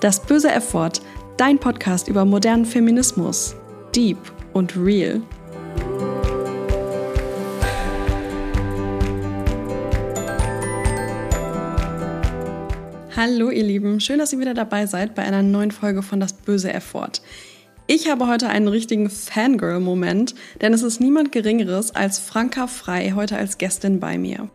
Das böse F-Wort, dein Podcast über modernen Feminismus. Deep und real. Hallo ihr Lieben, schön, dass ihr wieder dabei seid bei einer neuen Folge von Das böse F-Wort. Ich habe heute einen richtigen Fangirl-Moment, denn es ist niemand Geringeres als Franka Frei heute als Gästin bei mir.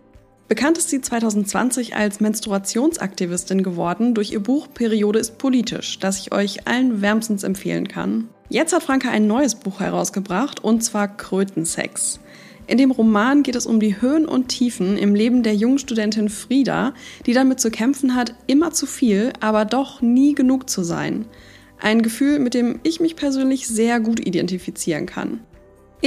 Bekannt ist sie 2020 als Menstruationsaktivistin geworden durch ihr Buch Periode ist politisch, das ich euch allen wärmstens empfehlen kann. Jetzt hat Franka ein neues Buch herausgebracht und zwar Krötensex. In dem Roman geht es um die Höhen und Tiefen im Leben der jungen Studentin Frieda, die damit zu kämpfen hat, immer zu viel, aber doch nie genug zu sein. Ein Gefühl, mit dem ich mich persönlich sehr gut identifizieren kann.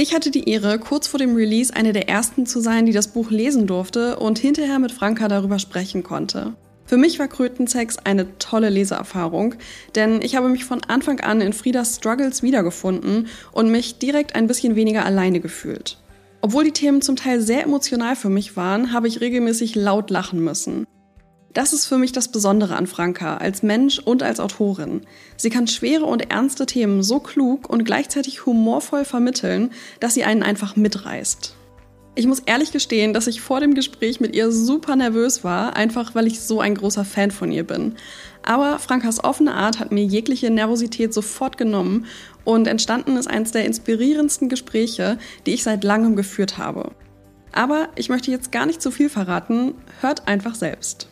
Ich hatte die Ehre, kurz vor dem Release eine der ersten zu sein, die das Buch lesen durfte und hinterher mit Franka darüber sprechen konnte. Für mich war Krötensex eine tolle Leseerfahrung, denn ich habe mich von Anfang an in Friedas Struggles wiedergefunden und mich direkt ein bisschen weniger alleine gefühlt. Obwohl die Themen zum Teil sehr emotional für mich waren, habe ich regelmäßig laut lachen müssen. Das ist für mich das Besondere an Franka als Mensch und als Autorin. Sie kann schwere und ernste Themen so klug und gleichzeitig humorvoll vermitteln, dass sie einen einfach mitreißt. Ich muss ehrlich gestehen, dass ich vor dem Gespräch mit ihr super nervös war, einfach weil ich so ein großer Fan von ihr bin. Aber Frankas offene Art hat mir jegliche Nervosität sofort genommen und entstanden ist eines der inspirierendsten Gespräche, die ich seit langem geführt habe. Aber ich möchte jetzt gar nicht zu viel verraten, hört einfach selbst.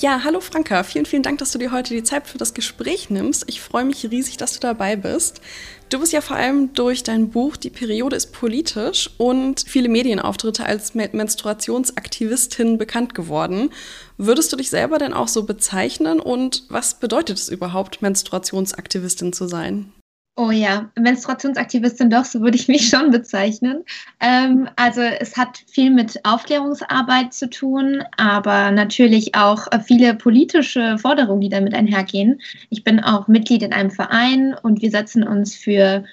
Ja, hallo Franka, vielen, vielen Dank, dass du dir heute die Zeit für das Gespräch nimmst. Ich freue mich riesig, dass du dabei bist. Du bist ja vor allem durch dein Buch Die Periode ist politisch und viele Medienauftritte als Menstruationsaktivistin bekannt geworden. Würdest du dich selber denn auch so bezeichnen und was bedeutet es überhaupt, Menstruationsaktivistin zu sein? Oh ja, Menstruationsaktivistin doch, so würde ich mich schon bezeichnen. Ähm, also es hat viel mit Aufklärungsarbeit zu tun, aber natürlich auch viele politische Forderungen, die damit einhergehen. Ich bin auch Mitglied in einem Verein und wir setzen uns für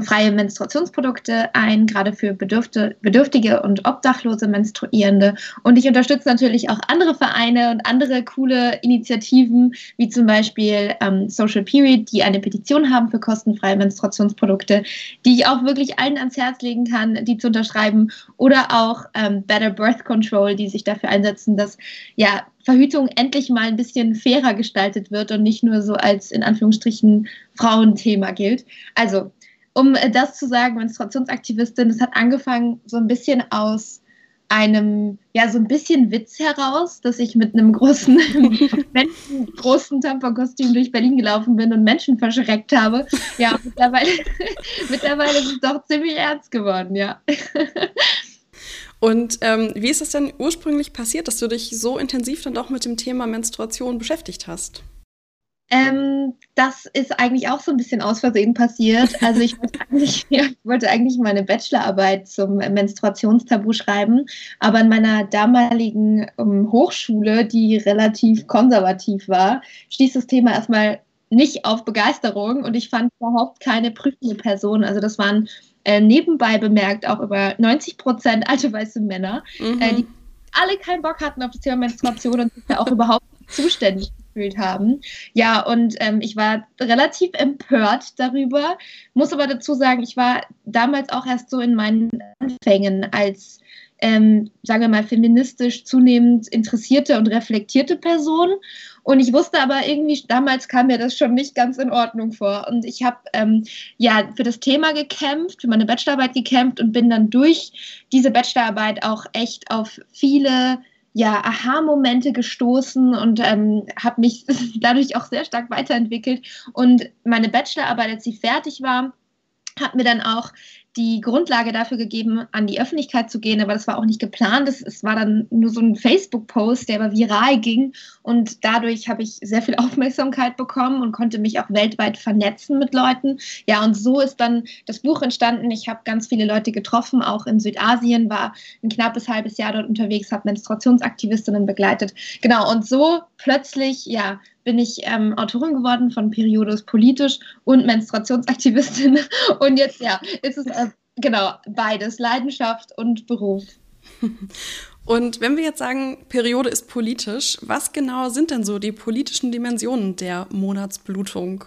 freie Menstruationsprodukte ein, gerade für Bedürfte, bedürftige und obdachlose Menstruierende. Und ich unterstütze natürlich auch andere Vereine und andere coole Initiativen, wie zum Beispiel ähm, Social Period, die eine Petition haben für kostenfreie Menstruationsprodukte, die ich auch wirklich allen ans Herz legen kann, die zu unterschreiben. Oder auch ähm, Better Birth Control, die sich dafür einsetzen, dass ja Verhütung endlich mal ein bisschen fairer gestaltet wird und nicht nur so als in Anführungsstrichen Frauenthema gilt. Also um äh, das zu sagen, Menstruationsaktivistin, das hat angefangen so ein bisschen aus einem, ja, so ein bisschen Witz heraus, dass ich mit einem großen, Menschen, großen Tamponkostüm durch Berlin gelaufen bin und Menschen verschreckt habe. Ja, mittlerweile, mittlerweile ist es doch ziemlich ernst geworden, ja. Und ähm, wie ist es denn ursprünglich passiert, dass du dich so intensiv dann auch mit dem Thema Menstruation beschäftigt hast? Ähm, das ist eigentlich auch so ein bisschen aus Versehen passiert. Also ich wollte eigentlich, ich wollte eigentlich meine Bachelorarbeit zum Menstruationstabu schreiben, aber in meiner damaligen ähm, Hochschule, die relativ konservativ war, stieß das Thema erstmal nicht auf Begeisterung und ich fand überhaupt keine prüfende Person. Also das waren äh, nebenbei bemerkt auch über 90 Prozent alte weiße Männer, mhm. äh, die alle keinen Bock hatten auf das Thema Menstruation und sich ja auch überhaupt zuständig gefühlt haben. Ja, und ähm, ich war relativ empört darüber, muss aber dazu sagen, ich war damals auch erst so in meinen Anfängen als ähm, sagen wir mal, feministisch zunehmend interessierte und reflektierte Person. Und ich wusste aber irgendwie, damals kam mir das schon nicht ganz in Ordnung vor. Und ich habe ähm, ja für das Thema gekämpft, für meine Bachelorarbeit gekämpft und bin dann durch diese Bachelorarbeit auch echt auf viele ja, Aha-Momente gestoßen und ähm, habe mich dadurch auch sehr stark weiterentwickelt. Und meine Bachelorarbeit, als sie fertig war, hat mir dann auch die Grundlage dafür gegeben, an die Öffentlichkeit zu gehen, aber das war auch nicht geplant. Es, es war dann nur so ein Facebook-Post, der aber viral ging und dadurch habe ich sehr viel Aufmerksamkeit bekommen und konnte mich auch weltweit vernetzen mit Leuten. Ja, und so ist dann das Buch entstanden. Ich habe ganz viele Leute getroffen, auch in Südasien, war ein knappes halbes Jahr dort unterwegs, habe Menstruationsaktivistinnen begleitet. Genau, und so plötzlich, ja, bin ich ähm, Autorin geworden von Periodos politisch und Menstruationsaktivistin. Und jetzt, ja, ist es genau beides, Leidenschaft und Beruf. Und wenn wir jetzt sagen, Periode ist politisch, was genau sind denn so die politischen Dimensionen der Monatsblutung?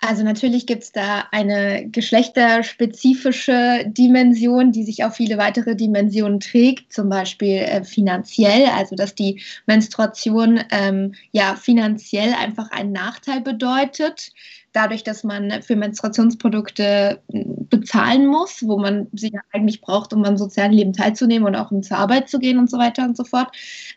Also natürlich gibt es da eine geschlechterspezifische Dimension, die sich auf viele weitere Dimensionen trägt, zum Beispiel äh, finanziell, also dass die Menstruation ähm, ja finanziell einfach einen Nachteil bedeutet dadurch, dass man für Menstruationsprodukte hm, bezahlen muss, wo man sie ja eigentlich braucht, um am sozialen Leben teilzunehmen und auch um zur Arbeit zu gehen und so weiter und so fort.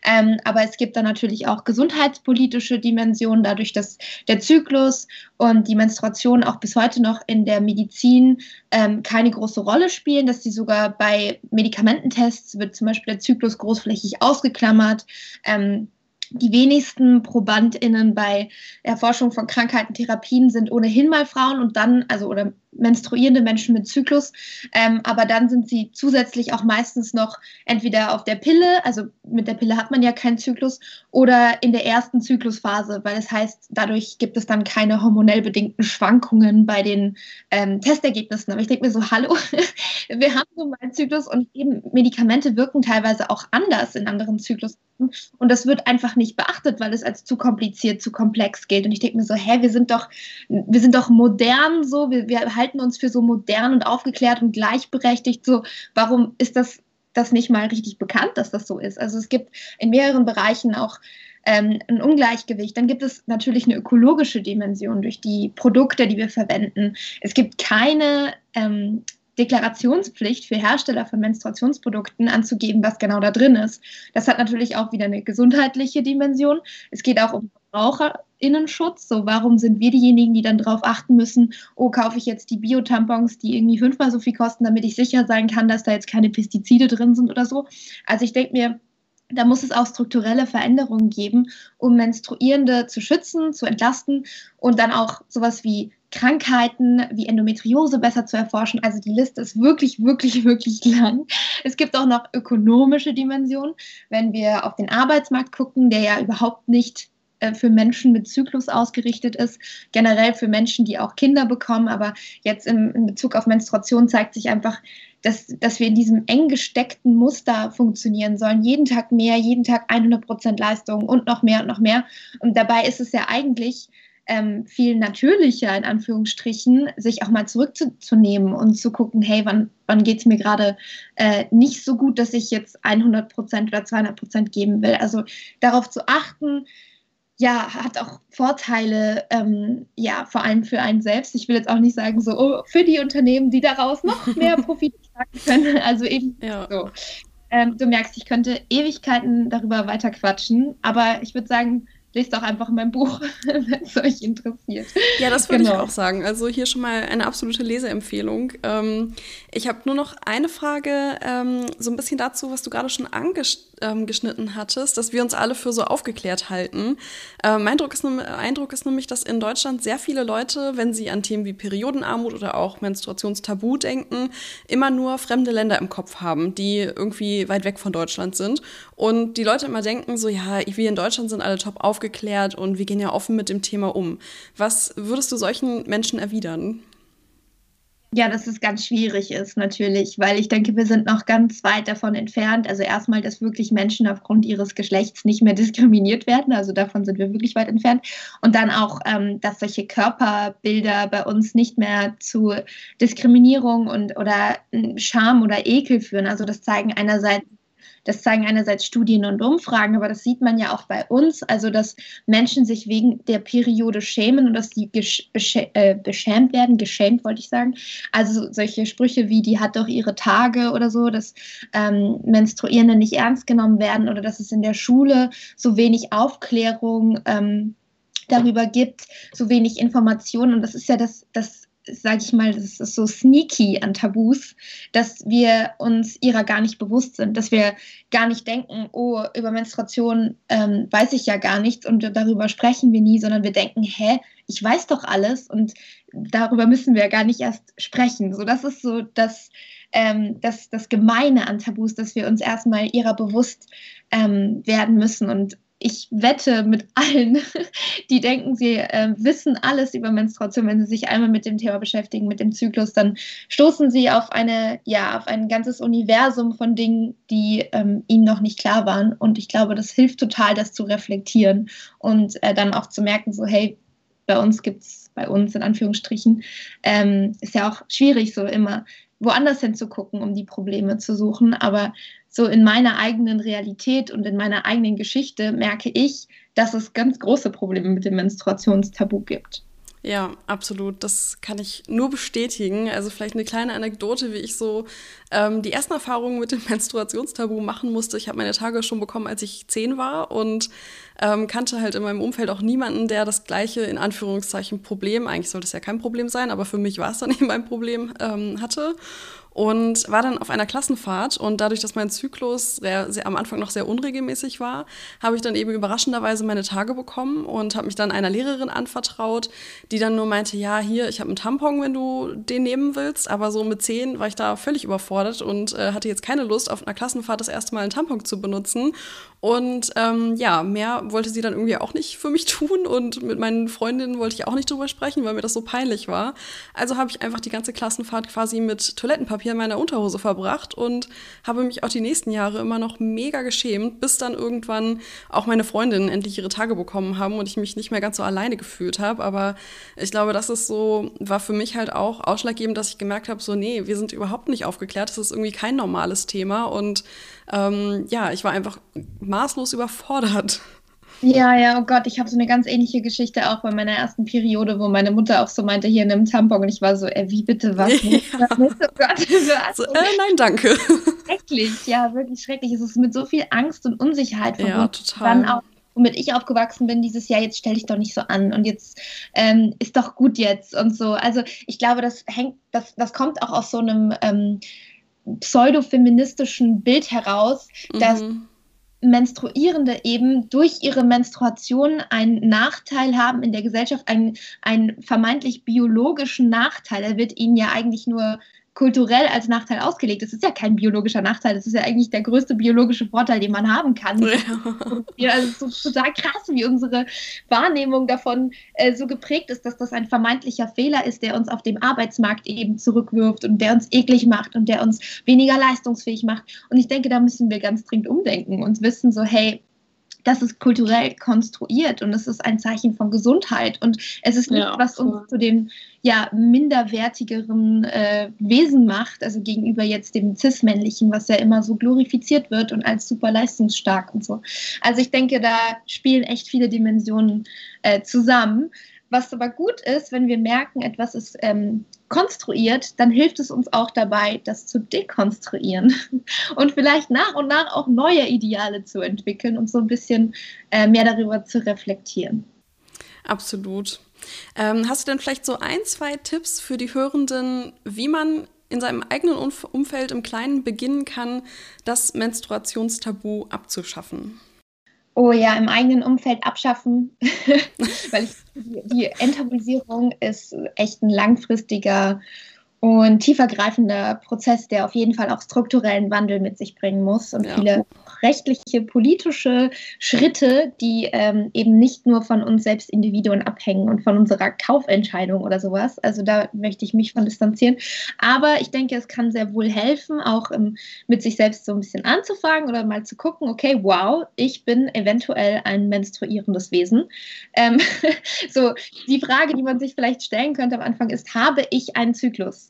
Ähm, aber es gibt dann natürlich auch gesundheitspolitische Dimensionen, dadurch, dass der Zyklus und die Menstruation auch bis heute noch in der Medizin ähm, keine große Rolle spielen, dass sie sogar bei Medikamententests wird zum Beispiel der Zyklus großflächig ausgeklammert. Ähm, die wenigsten ProbandInnen bei Erforschung von Krankheiten, Therapien sind ohnehin mal Frauen und dann, also oder menstruierende Menschen mit Zyklus, ähm, aber dann sind sie zusätzlich auch meistens noch entweder auf der Pille, also mit der Pille hat man ja keinen Zyklus, oder in der ersten Zyklusphase, weil es heißt, dadurch gibt es dann keine hormonell bedingten Schwankungen bei den ähm, Testergebnissen. Aber ich denke mir so, hallo, wir haben so einen Zyklus und eben Medikamente wirken teilweise auch anders in anderen Zyklusen. Und das wird einfach nicht beachtet, weil es als zu kompliziert, zu komplex gilt. Und ich denke mir so, hä, wir sind doch, wir sind doch modern so, wir, wir halten uns für so modern und aufgeklärt und gleichberechtigt. So, warum ist das, das nicht mal richtig bekannt, dass das so ist? Also es gibt in mehreren Bereichen auch ähm, ein Ungleichgewicht. Dann gibt es natürlich eine ökologische Dimension durch die Produkte, die wir verwenden. Es gibt keine ähm, Deklarationspflicht für Hersteller von Menstruationsprodukten anzugeben, was genau da drin ist. Das hat natürlich auch wieder eine gesundheitliche Dimension. Es geht auch um Verbraucherinnenschutz. So, warum sind wir diejenigen, die dann darauf achten müssen, oh, kaufe ich jetzt die Bio-Tampons, die irgendwie fünfmal so viel kosten, damit ich sicher sein kann, dass da jetzt keine Pestizide drin sind oder so. Also ich denke mir, da muss es auch strukturelle Veränderungen geben, um Menstruierende zu schützen, zu entlasten und dann auch sowas wie Krankheiten wie Endometriose besser zu erforschen. Also die Liste ist wirklich, wirklich, wirklich lang. Es gibt auch noch ökonomische Dimensionen. Wenn wir auf den Arbeitsmarkt gucken, der ja überhaupt nicht äh, für Menschen mit Zyklus ausgerichtet ist, generell für Menschen, die auch Kinder bekommen. Aber jetzt im, in Bezug auf Menstruation zeigt sich einfach, dass, dass wir in diesem eng gesteckten Muster funktionieren sollen. Jeden Tag mehr, jeden Tag 100 Prozent Leistung und noch mehr und noch mehr. Und dabei ist es ja eigentlich ähm, viel natürlicher, in Anführungsstrichen, sich auch mal zurückzunehmen und zu gucken, hey, wann, wann geht es mir gerade äh, nicht so gut, dass ich jetzt 100 Prozent oder 200 Prozent geben will. Also darauf zu achten, ja, hat auch Vorteile, ähm, ja, vor allem für einen selbst. Ich will jetzt auch nicht sagen, so, oh, für die Unternehmen, die daraus noch mehr Profit schlagen können. Also eben ja. so. Ähm, du merkst, ich könnte Ewigkeiten darüber weiter quatschen, aber ich würde sagen, lest doch einfach mein Buch, wenn es euch interessiert. Ja, das würde genau. ich auch sagen. Also hier schon mal eine absolute Leseempfehlung. Ähm, ich habe nur noch eine Frage, ähm, so ein bisschen dazu, was du gerade schon angeschnitten ähm, hattest, dass wir uns alle für so aufgeklärt halten. Äh, mein Eindruck ist, Eindruck ist nämlich, dass in Deutschland sehr viele Leute, wenn sie an Themen wie Periodenarmut oder auch Menstruationstabu denken, immer nur fremde Länder im Kopf haben, die irgendwie weit weg von Deutschland sind. Und die Leute immer denken so, ja, wir in Deutschland sind alle top aufgeklärt und wir gehen ja offen mit dem Thema um. Was würdest du solchen Menschen erwidern? Ja, dass es ganz schwierig ist natürlich, weil ich denke, wir sind noch ganz weit davon entfernt. Also erstmal, dass wirklich Menschen aufgrund ihres Geschlechts nicht mehr diskriminiert werden. Also davon sind wir wirklich weit entfernt. Und dann auch, ähm, dass solche Körperbilder bei uns nicht mehr zu Diskriminierung und oder Scham oder Ekel führen. Also das zeigen einerseits das zeigen einerseits Studien und Umfragen, aber das sieht man ja auch bei uns, also dass Menschen sich wegen der Periode schämen und dass sie äh, beschämt werden, geschämt wollte ich sagen. Also solche Sprüche wie, die hat doch ihre Tage oder so, dass ähm, Menstruierende nicht ernst genommen werden oder dass es in der Schule so wenig Aufklärung ähm, darüber gibt, so wenig Informationen. Und das ist ja das, das sage ich mal, das ist so sneaky an Tabus, dass wir uns ihrer gar nicht bewusst sind, dass wir gar nicht denken, oh, über Menstruation ähm, weiß ich ja gar nichts und darüber sprechen wir nie, sondern wir denken, hä, ich weiß doch alles und darüber müssen wir gar nicht erst sprechen. So, das ist so das, ähm, das, das Gemeine an Tabus, dass wir uns erstmal ihrer bewusst ähm, werden müssen und ich wette mit allen, die denken, sie äh, wissen alles über Menstruation, wenn sie sich einmal mit dem Thema beschäftigen, mit dem Zyklus, dann stoßen sie auf eine, ja, auf ein ganzes Universum von Dingen, die ähm, ihnen noch nicht klar waren. Und ich glaube, das hilft total, das zu reflektieren und äh, dann auch zu merken, so, hey, bei uns gibt es, bei uns in Anführungsstrichen, ähm, ist ja auch schwierig, so immer woanders hinzugucken, um die Probleme zu suchen. Aber so in meiner eigenen Realität und in meiner eigenen Geschichte merke ich, dass es ganz große Probleme mit dem Menstruationstabu gibt. Ja, absolut. Das kann ich nur bestätigen. Also vielleicht eine kleine Anekdote, wie ich so ähm, die ersten Erfahrungen mit dem Menstruationstabu machen musste. Ich habe meine Tage schon bekommen, als ich zehn war und ähm, kannte halt in meinem Umfeld auch niemanden, der das gleiche, in Anführungszeichen, Problem, eigentlich sollte es ja kein Problem sein, aber für mich war es dann eben ein Problem, ähm, hatte und war dann auf einer Klassenfahrt und dadurch, dass mein Zyklus sehr, sehr, am Anfang noch sehr unregelmäßig war, habe ich dann eben überraschenderweise meine Tage bekommen und habe mich dann einer Lehrerin anvertraut, die dann nur meinte, ja, hier, ich habe einen Tampon, wenn du den nehmen willst, aber so mit zehn war ich da völlig überfordert und äh, hatte jetzt keine Lust, auf einer Klassenfahrt das erste Mal einen Tampon zu benutzen und ähm, ja, mehr wollte sie dann irgendwie auch nicht für mich tun und mit meinen Freundinnen wollte ich auch nicht drüber sprechen, weil mir das so peinlich war. Also habe ich einfach die ganze Klassenfahrt quasi mit Toilettenpapier in meiner Unterhose verbracht und habe mich auch die nächsten Jahre immer noch mega geschämt, bis dann irgendwann auch meine Freundinnen endlich ihre Tage bekommen haben und ich mich nicht mehr ganz so alleine gefühlt habe. Aber ich glaube, das ist so, war für mich halt auch ausschlaggebend, dass ich gemerkt habe, so, nee, wir sind überhaupt nicht aufgeklärt, das ist irgendwie kein normales Thema und ähm, ja, ich war einfach maßlos überfordert. Ja, ja, oh Gott, ich habe so eine ganz ähnliche Geschichte auch bei meiner ersten Periode, wo meine Mutter auch so meinte, hier nimm Tampon und ich war so, äh, wie bitte, was? Ja. Oh Gott, so, äh, nein, danke. Schrecklich, ja, wirklich schrecklich. Es ist mit so viel Angst und Unsicherheit verbunden. Ja, total. Dann auch womit ich aufgewachsen bin, dieses Jahr, jetzt stell dich doch nicht so an und jetzt ähm, ist doch gut jetzt und so. Also ich glaube, das hängt, das, das kommt auch aus so einem ähm, pseudofeministischen Bild heraus, dass mhm. Menstruierende eben durch ihre Menstruation einen Nachteil haben in der Gesellschaft, einen, einen vermeintlich biologischen Nachteil. Er wird ihnen ja eigentlich nur kulturell als Nachteil ausgelegt. Das ist ja kein biologischer Nachteil, das ist ja eigentlich der größte biologische Vorteil, den man haben kann. Ja. Also es ist total krass, wie unsere Wahrnehmung davon äh, so geprägt ist, dass das ein vermeintlicher Fehler ist, der uns auf dem Arbeitsmarkt eben zurückwirft und der uns eklig macht und der uns weniger leistungsfähig macht. Und ich denke, da müssen wir ganz dringend umdenken und wissen so, hey, das ist kulturell konstruiert und es ist ein Zeichen von Gesundheit und es ist nicht, ja, was uns zu den ja, minderwertigeren äh, Wesen macht, also gegenüber jetzt dem Cis-Männlichen, was ja immer so glorifiziert wird und als super leistungsstark und so. Also ich denke, da spielen echt viele Dimensionen äh, zusammen. Was aber gut ist, wenn wir merken, etwas ist ähm, konstruiert, dann hilft es uns auch dabei, das zu dekonstruieren und vielleicht nach und nach auch neue Ideale zu entwickeln und so ein bisschen äh, mehr darüber zu reflektieren. Absolut. Ähm, hast du denn vielleicht so ein, zwei Tipps für die Hörenden, wie man in seinem eigenen Umfeld im Kleinen beginnen kann, das Menstruationstabu abzuschaffen? Oh ja, im eigenen Umfeld abschaffen, weil ich, die, die ist echt ein langfristiger und tiefergreifender Prozess, der auf jeden Fall auch strukturellen Wandel mit sich bringen muss und ja. viele rechtliche, politische Schritte, die ähm, eben nicht nur von uns selbst Individuen abhängen und von unserer Kaufentscheidung oder sowas. Also da möchte ich mich von distanzieren. Aber ich denke, es kann sehr wohl helfen, auch ähm, mit sich selbst so ein bisschen anzufangen oder mal zu gucken, okay, wow, ich bin eventuell ein menstruierendes Wesen. Ähm, so die Frage, die man sich vielleicht stellen könnte am Anfang ist, habe ich einen Zyklus?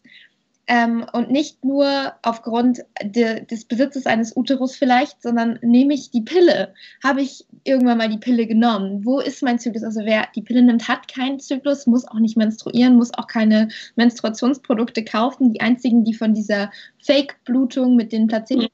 Ähm, und nicht nur aufgrund de, des Besitzes eines Uterus vielleicht, sondern nehme ich die Pille? Habe ich irgendwann mal die Pille genommen? Wo ist mein Zyklus? Also wer die Pille nimmt, hat keinen Zyklus, muss auch nicht menstruieren, muss auch keine Menstruationsprodukte kaufen. Die einzigen, die von dieser Fake-Blutung mit den Placebo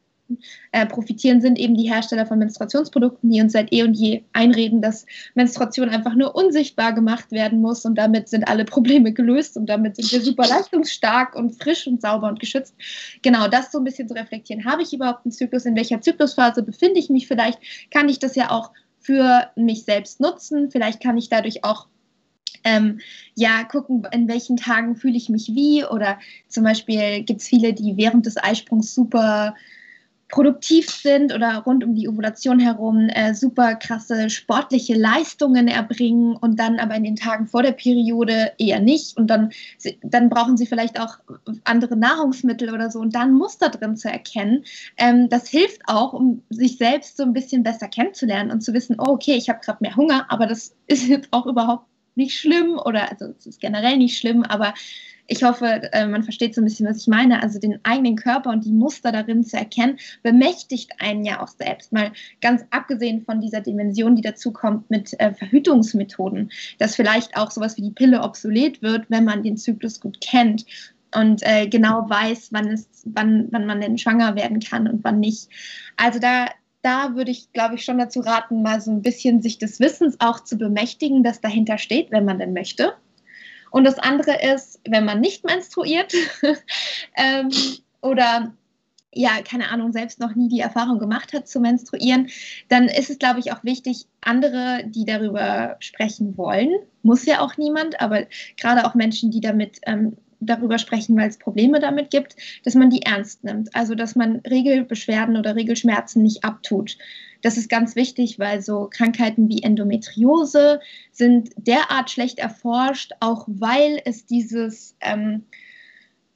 äh, profitieren, sind eben die Hersteller von Menstruationsprodukten, die uns seit eh und je einreden, dass Menstruation einfach nur unsichtbar gemacht werden muss und damit sind alle Probleme gelöst und damit sind wir super leistungsstark und frisch und sauber und geschützt. Genau, das so ein bisschen zu reflektieren. Habe ich überhaupt einen Zyklus? In welcher Zyklusphase befinde ich mich vielleicht? Kann ich das ja auch für mich selbst nutzen? Vielleicht kann ich dadurch auch ähm, ja, gucken, in welchen Tagen fühle ich mich wie. Oder zum Beispiel gibt es viele, die während des Eisprungs super produktiv sind oder rund um die Ovulation herum äh, super krasse sportliche Leistungen erbringen und dann aber in den Tagen vor der Periode eher nicht und dann, dann brauchen sie vielleicht auch andere Nahrungsmittel oder so und dann Muster drin zu erkennen. Ähm, das hilft auch, um sich selbst so ein bisschen besser kennenzulernen und zu wissen, oh, okay, ich habe gerade mehr Hunger, aber das ist jetzt auch überhaupt nicht schlimm oder also es ist generell nicht schlimm, aber ich hoffe, äh, man versteht so ein bisschen, was ich meine. Also den eigenen Körper und die Muster darin zu erkennen, bemächtigt einen ja auch selbst. Mal ganz abgesehen von dieser Dimension, die dazu kommt mit äh, Verhütungsmethoden, dass vielleicht auch sowas wie die Pille obsolet wird, wenn man den Zyklus gut kennt und äh, genau weiß, wann, es, wann, wann man denn schwanger werden kann und wann nicht. Also da, da würde ich, glaube ich, schon dazu raten, mal so ein bisschen sich des Wissens auch zu bemächtigen, das dahinter steht, wenn man denn möchte. Und das andere ist, wenn man nicht menstruiert ähm, oder ja, keine Ahnung, selbst noch nie die Erfahrung gemacht hat zu menstruieren, dann ist es, glaube ich, auch wichtig, andere, die darüber sprechen wollen, muss ja auch niemand, aber gerade auch Menschen, die damit ähm, darüber sprechen, weil es Probleme damit gibt, dass man die ernst nimmt. Also, dass man Regelbeschwerden oder Regelschmerzen nicht abtut. Das ist ganz wichtig, weil so Krankheiten wie Endometriose sind derart schlecht erforscht, auch weil es dieses ähm,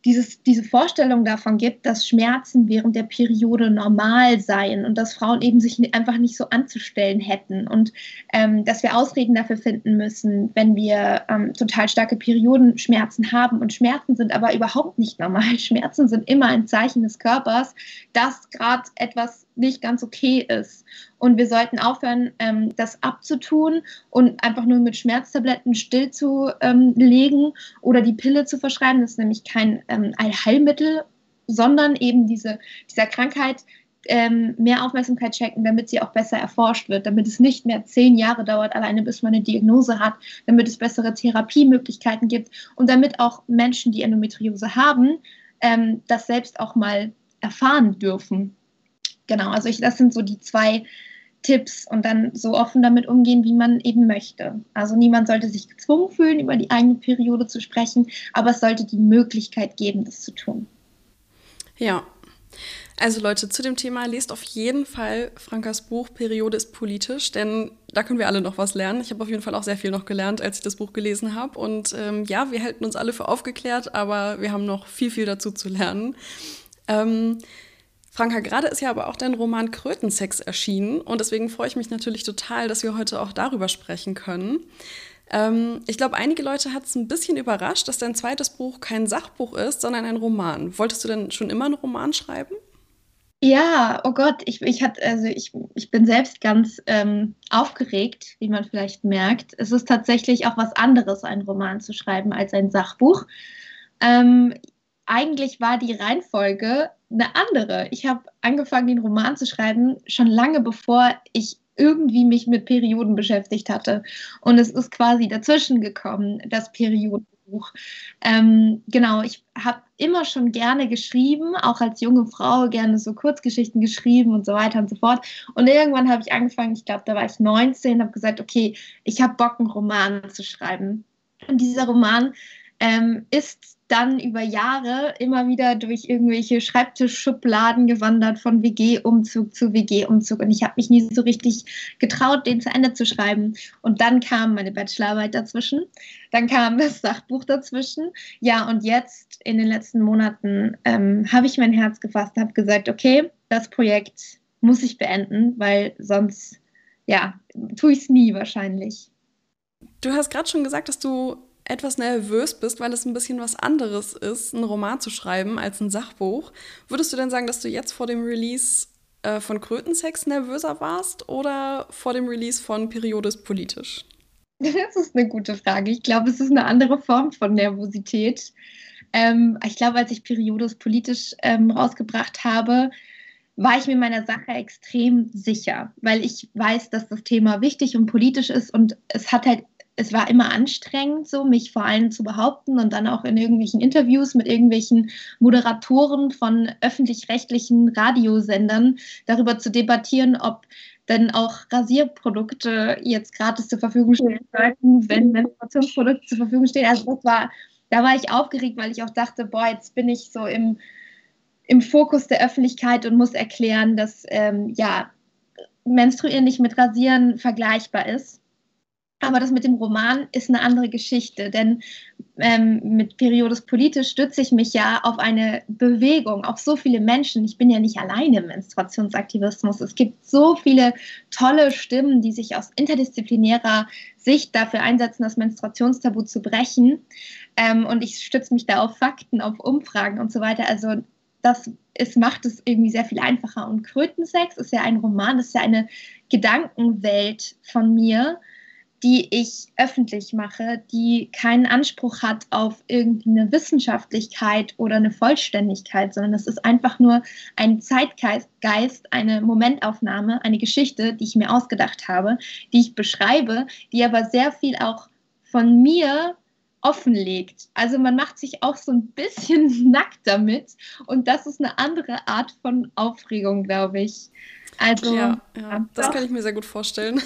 dieses, diese Vorstellung davon gibt, dass Schmerzen während der Periode normal seien und dass Frauen eben sich einfach nicht so anzustellen hätten und ähm, dass wir Ausreden dafür finden müssen, wenn wir ähm, total starke Periodenschmerzen haben. Und Schmerzen sind aber überhaupt nicht normal. Schmerzen sind immer ein Zeichen des Körpers, dass gerade etwas nicht ganz okay ist. Und wir sollten aufhören, ähm, das abzutun und einfach nur mit Schmerztabletten stillzulegen ähm, oder die Pille zu verschreiben. Das ist nämlich kein ähm, Allheilmittel, sondern eben diese, dieser Krankheit ähm, mehr Aufmerksamkeit schenken, damit sie auch besser erforscht wird, damit es nicht mehr zehn Jahre dauert, alleine bis man eine Diagnose hat, damit es bessere Therapiemöglichkeiten gibt und damit auch Menschen, die Endometriose haben, ähm, das selbst auch mal erfahren dürfen genau, also ich, das sind so die zwei Tipps und dann so offen damit umgehen, wie man eben möchte. Also niemand sollte sich gezwungen fühlen, über die eigene Periode zu sprechen, aber es sollte die Möglichkeit geben, das zu tun. Ja. Also Leute, zu dem Thema lest auf jeden Fall Frankas Buch Periode ist politisch, denn da können wir alle noch was lernen. Ich habe auf jeden Fall auch sehr viel noch gelernt, als ich das Buch gelesen habe. Und ähm, ja, wir halten uns alle für aufgeklärt, aber wir haben noch viel, viel dazu zu lernen. Ähm, Franka, gerade ist ja aber auch dein Roman Krötensex erschienen und deswegen freue ich mich natürlich total, dass wir heute auch darüber sprechen können. Ähm, ich glaube, einige Leute hat es ein bisschen überrascht, dass dein zweites Buch kein Sachbuch ist, sondern ein Roman. Wolltest du denn schon immer einen Roman schreiben? Ja, oh Gott, ich, ich, hat, also ich, ich bin selbst ganz ähm, aufgeregt, wie man vielleicht merkt. Es ist tatsächlich auch was anderes, einen Roman zu schreiben, als ein Sachbuch. Ähm, eigentlich war die Reihenfolge eine andere. Ich habe angefangen, den Roman zu schreiben, schon lange bevor ich irgendwie mich mit Perioden beschäftigt hatte. Und es ist quasi dazwischen gekommen, das Periodenbuch. Ähm, genau, ich habe immer schon gerne geschrieben, auch als junge Frau gerne so Kurzgeschichten geschrieben und so weiter und so fort. Und irgendwann habe ich angefangen, ich glaube, da war ich 19, habe gesagt, okay, ich habe Bock, einen Roman zu schreiben. Und dieser Roman ähm, ist dann über Jahre immer wieder durch irgendwelche Schreibtischschubladen gewandert, von WG-Umzug zu WG-Umzug. Und ich habe mich nie so richtig getraut, den zu Ende zu schreiben. Und dann kam meine Bachelorarbeit dazwischen. Dann kam das Sachbuch dazwischen. Ja, und jetzt in den letzten Monaten ähm, habe ich mein Herz gefasst, habe gesagt, okay, das Projekt muss ich beenden, weil sonst, ja, tue ich es nie wahrscheinlich. Du hast gerade schon gesagt, dass du etwas nervös bist, weil es ein bisschen was anderes ist, einen Roman zu schreiben als ein Sachbuch. Würdest du denn sagen, dass du jetzt vor dem Release äh, von Krötensex nervöser warst oder vor dem Release von Periodes politisch? Das ist eine gute Frage. Ich glaube, es ist eine andere Form von Nervosität. Ähm, ich glaube, als ich Periodes politisch ähm, rausgebracht habe, war ich mir meiner Sache extrem sicher, weil ich weiß, dass das Thema wichtig und politisch ist und es hat halt es war immer anstrengend, so mich vor allem zu behaupten und dann auch in irgendwelchen Interviews mit irgendwelchen Moderatoren von öffentlich-rechtlichen Radiosendern darüber zu debattieren, ob denn auch Rasierprodukte jetzt gratis zur Verfügung stehen sollten, wenn Menstruationsprodukte zur Verfügung stehen. Also das war, da war ich aufgeregt, weil ich auch dachte, boah, jetzt bin ich so im im Fokus der Öffentlichkeit und muss erklären, dass ähm, ja, Menstruieren nicht mit Rasieren vergleichbar ist. Aber das mit dem Roman ist eine andere Geschichte, denn ähm, mit Periodes politisch stütze ich mich ja auf eine Bewegung, auf so viele Menschen. Ich bin ja nicht alleine im Menstruationsaktivismus. Es gibt so viele tolle Stimmen, die sich aus interdisziplinärer Sicht dafür einsetzen, das Menstruationstabu zu brechen. Ähm, und ich stütze mich da auf Fakten, auf Umfragen und so weiter. Also das es macht es irgendwie sehr viel einfacher. Und Krötensex ist ja ein Roman, das ist ja eine Gedankenwelt von mir die ich öffentlich mache, die keinen Anspruch hat auf irgendeine Wissenschaftlichkeit oder eine Vollständigkeit, sondern es ist einfach nur ein Zeitgeist, eine Momentaufnahme, eine Geschichte, die ich mir ausgedacht habe, die ich beschreibe, die aber sehr viel auch von mir offenlegt. Also man macht sich auch so ein bisschen nackt damit und das ist eine andere Art von Aufregung, glaube ich. Also, ja, ja das doch. kann ich mir sehr gut vorstellen.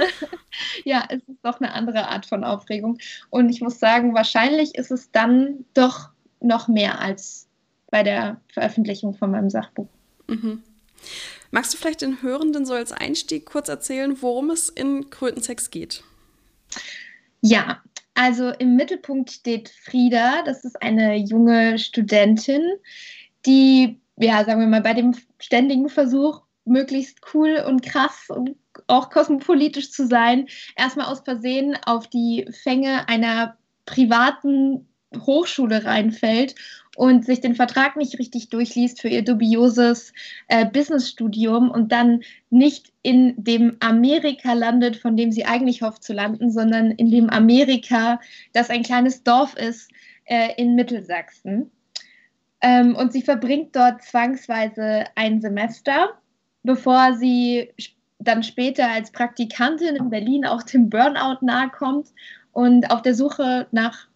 ja, es ist doch eine andere Art von Aufregung. Und ich muss sagen, wahrscheinlich ist es dann doch noch mehr als bei der Veröffentlichung von meinem Sachbuch. Mhm. Magst du vielleicht den Hörenden so als Einstieg kurz erzählen, worum es in Krötensex geht? Ja, also im Mittelpunkt steht Frieda. Das ist eine junge Studentin, die, ja, sagen wir mal, bei dem ständigen Versuch, möglichst cool und krass und auch kosmopolitisch zu sein, erstmal aus Versehen auf die Fänge einer privaten Hochschule reinfällt und sich den Vertrag nicht richtig durchliest für ihr dubioses äh, Businessstudium und dann nicht in dem Amerika landet, von dem sie eigentlich hofft zu landen, sondern in dem Amerika, das ein kleines Dorf ist äh, in Mittelsachsen. Ähm, und sie verbringt dort zwangsweise ein Semester bevor sie dann später als Praktikantin in Berlin auch dem Burnout nahe kommt und auf der Suche nach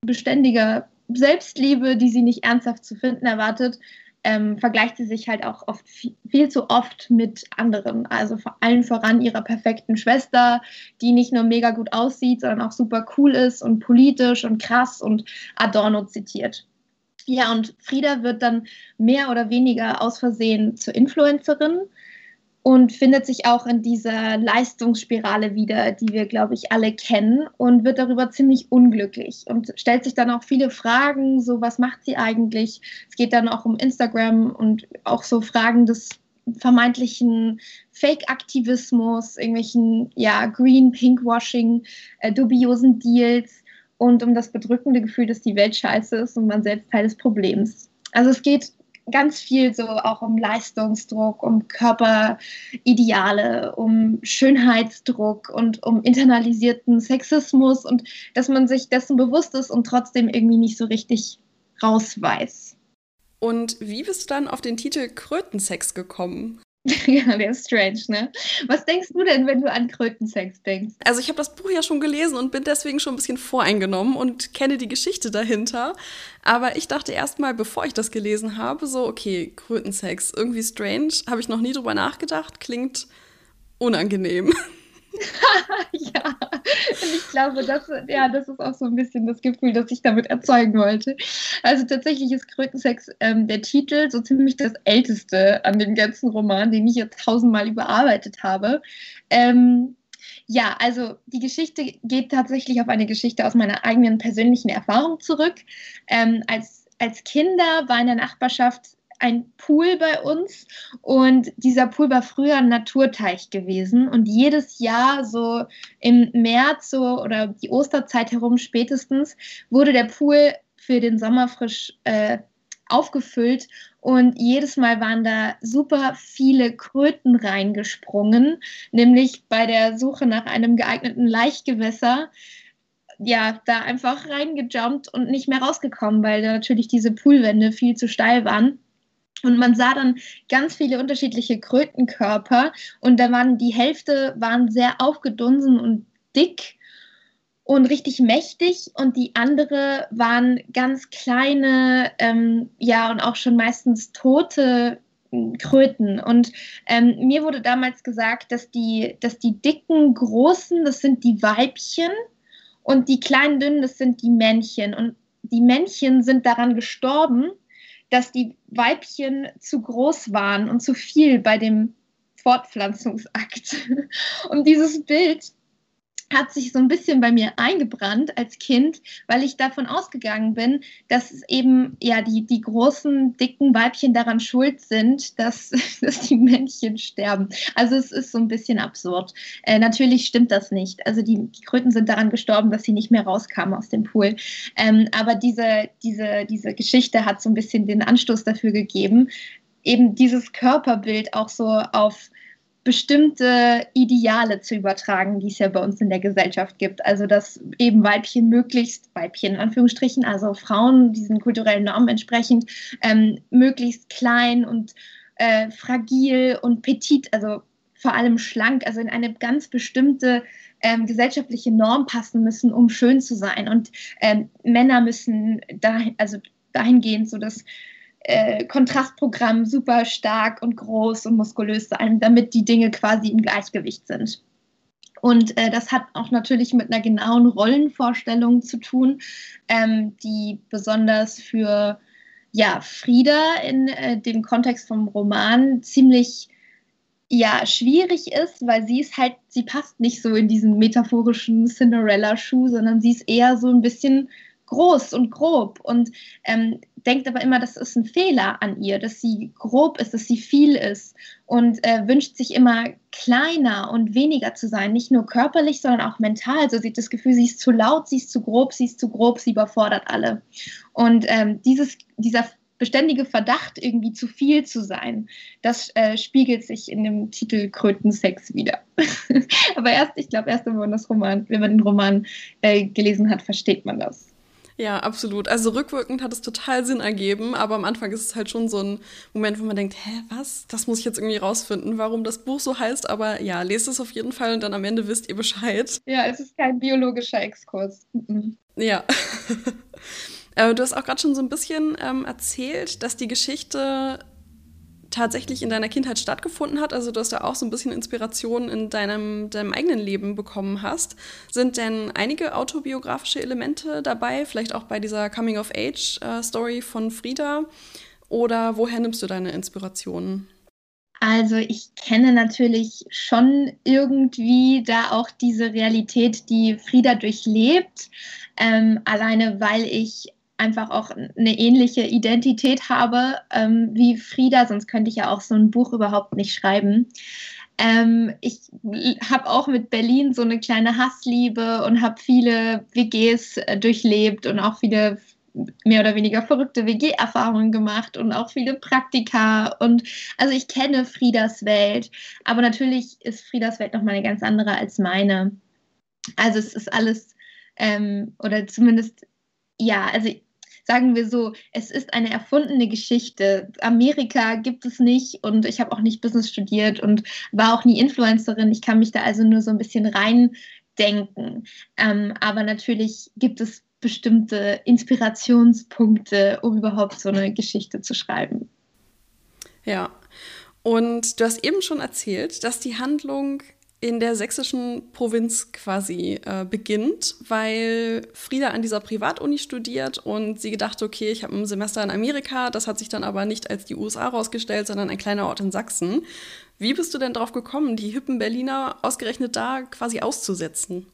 beständiger Selbstliebe, die sie nicht ernsthaft zu finden erwartet, ähm, vergleicht sie sich halt auch oft viel, viel, zu oft mit anderen. Also vor allen voran ihrer perfekten Schwester, die nicht nur mega gut aussieht, sondern auch super cool ist und politisch und krass und Adorno zitiert. Ja, und Frieda wird dann mehr oder weniger aus Versehen zur Influencerin und findet sich auch in dieser Leistungsspirale wieder, die wir, glaube ich, alle kennen und wird darüber ziemlich unglücklich und stellt sich dann auch viele Fragen, so was macht sie eigentlich? Es geht dann auch um Instagram und auch so Fragen des vermeintlichen Fake-Aktivismus, irgendwelchen ja, Green-Pinkwashing, äh, dubiosen Deals und um das bedrückende Gefühl, dass die Welt scheiße ist und man selbst Teil des Problems. Also es geht ganz viel so auch um Leistungsdruck, um Körperideale, um Schönheitsdruck und um internalisierten Sexismus und dass man sich dessen bewusst ist und trotzdem irgendwie nicht so richtig rausweist. Und wie bist du dann auf den Titel Krötensex gekommen? Ja, der ist strange, ne? Was denkst du denn, wenn du an Krötensex denkst? Also ich habe das Buch ja schon gelesen und bin deswegen schon ein bisschen voreingenommen und kenne die Geschichte dahinter. Aber ich dachte erstmal, bevor ich das gelesen habe, so, okay, Krötensex, irgendwie strange, habe ich noch nie drüber nachgedacht, klingt unangenehm. ja, und ich glaube, das, ja, das ist auch so ein bisschen das Gefühl, das ich damit erzeugen wollte. Also tatsächlich ist Krötensex ähm, der Titel so ziemlich das älteste an dem ganzen Roman, den ich jetzt tausendmal überarbeitet habe. Ähm, ja, also die Geschichte geht tatsächlich auf eine Geschichte aus meiner eigenen persönlichen Erfahrung zurück. Ähm, als, als Kinder war in der Nachbarschaft ein Pool bei uns. Und dieser Pool war früher ein Naturteich gewesen. Und jedes Jahr so im März so oder die Osterzeit herum spätestens wurde der Pool für den Sommer frisch äh, aufgefüllt. Und jedes Mal waren da super viele Kröten reingesprungen, nämlich bei der Suche nach einem geeigneten Laichgewässer ja, da einfach reingejumpt und nicht mehr rausgekommen, weil da natürlich diese Poolwände viel zu steil waren. Und man sah dann ganz viele unterschiedliche Krötenkörper und da waren die Hälfte waren sehr aufgedunsen und dick und richtig mächtig und die andere waren ganz kleine, ähm, ja und auch schon meistens tote hm, Kröten. Und ähm, mir wurde damals gesagt, dass die, dass die dicken, großen, das sind die Weibchen und die kleinen, dünnen, das sind die Männchen. Und die Männchen sind daran gestorben, dass die Weibchen zu groß waren und zu viel bei dem Fortpflanzungsakt. Und dieses Bild hat sich so ein bisschen bei mir eingebrannt als Kind, weil ich davon ausgegangen bin, dass eben ja die, die großen, dicken Weibchen daran schuld sind, dass, dass die Männchen sterben. Also es ist so ein bisschen absurd. Äh, natürlich stimmt das nicht. Also die, die Kröten sind daran gestorben, dass sie nicht mehr rauskamen aus dem Pool. Ähm, aber diese, diese, diese Geschichte hat so ein bisschen den Anstoß dafür gegeben, eben dieses Körperbild auch so auf bestimmte Ideale zu übertragen, die es ja bei uns in der Gesellschaft gibt. Also dass eben Weibchen möglichst, Weibchen in Anführungsstrichen, also Frauen diesen kulturellen Normen entsprechend, ähm, möglichst klein und äh, fragil und petit, also vor allem schlank, also in eine ganz bestimmte ähm, gesellschaftliche Norm passen müssen, um schön zu sein. Und ähm, Männer müssen dahin, also dahingehend so dass äh, Kontrastprogramm super stark und groß und muskulös sein, damit die Dinge quasi im Gleichgewicht sind. Und äh, das hat auch natürlich mit einer genauen Rollenvorstellung zu tun, ähm, die besonders für ja, Frieda in äh, dem Kontext vom Roman ziemlich ja, schwierig ist, weil sie ist halt, sie passt nicht so in diesen metaphorischen Cinderella-Schuh, sondern sie ist eher so ein bisschen groß und grob und ähm, denkt aber immer, das ist ein Fehler an ihr, dass sie grob ist, dass sie viel ist und äh, wünscht sich immer kleiner und weniger zu sein, nicht nur körperlich, sondern auch mental. So sieht das Gefühl, sie ist zu laut, sie ist zu grob, sie ist zu grob, sie überfordert alle. Und ähm, dieses, dieser beständige Verdacht, irgendwie zu viel zu sein, das äh, spiegelt sich in dem Titel Krötensex wieder. aber erst, ich glaube, erst wenn man das Roman, wenn man den Roman äh, gelesen hat, versteht man das. Ja, absolut. Also rückwirkend hat es total Sinn ergeben, aber am Anfang ist es halt schon so ein Moment, wo man denkt, hä, was? Das muss ich jetzt irgendwie rausfinden, warum das Buch so heißt. Aber ja, lest es auf jeden Fall und dann am Ende wisst ihr Bescheid. Ja, es ist kein biologischer Exkurs. Mhm. Ja. Äh, du hast auch gerade schon so ein bisschen ähm, erzählt, dass die Geschichte tatsächlich in deiner Kindheit stattgefunden hat, also dass du auch so ein bisschen Inspiration in deinem, deinem eigenen Leben bekommen hast. Sind denn einige autobiografische Elemente dabei, vielleicht auch bei dieser Coming-of-Age-Story von Frieda? Oder woher nimmst du deine Inspirationen? Also ich kenne natürlich schon irgendwie da auch diese Realität, die Frieda durchlebt, ähm, alleine weil ich einfach auch eine ähnliche Identität habe ähm, wie Frieda, sonst könnte ich ja auch so ein Buch überhaupt nicht schreiben. Ähm, ich habe auch mit Berlin so eine kleine Hassliebe und habe viele WGs äh, durchlebt und auch viele mehr oder weniger verrückte WG-Erfahrungen gemacht und auch viele Praktika. Und also ich kenne Friedas Welt, aber natürlich ist Friedas Welt nochmal eine ganz andere als meine. Also es ist alles, ähm, oder zumindest, ja, also sagen wir so, es ist eine erfundene Geschichte. Amerika gibt es nicht und ich habe auch nicht Business studiert und war auch nie Influencerin. Ich kann mich da also nur so ein bisschen reindenken. Ähm, aber natürlich gibt es bestimmte Inspirationspunkte, um überhaupt so eine Geschichte zu schreiben. Ja. Und du hast eben schon erzählt, dass die Handlung in der sächsischen Provinz quasi äh, beginnt, weil Frieda an dieser Privatuni studiert und sie gedacht, okay, ich habe ein Semester in Amerika, das hat sich dann aber nicht als die USA rausgestellt, sondern ein kleiner Ort in Sachsen. Wie bist du denn darauf gekommen, die hippen Berliner ausgerechnet da quasi auszusetzen?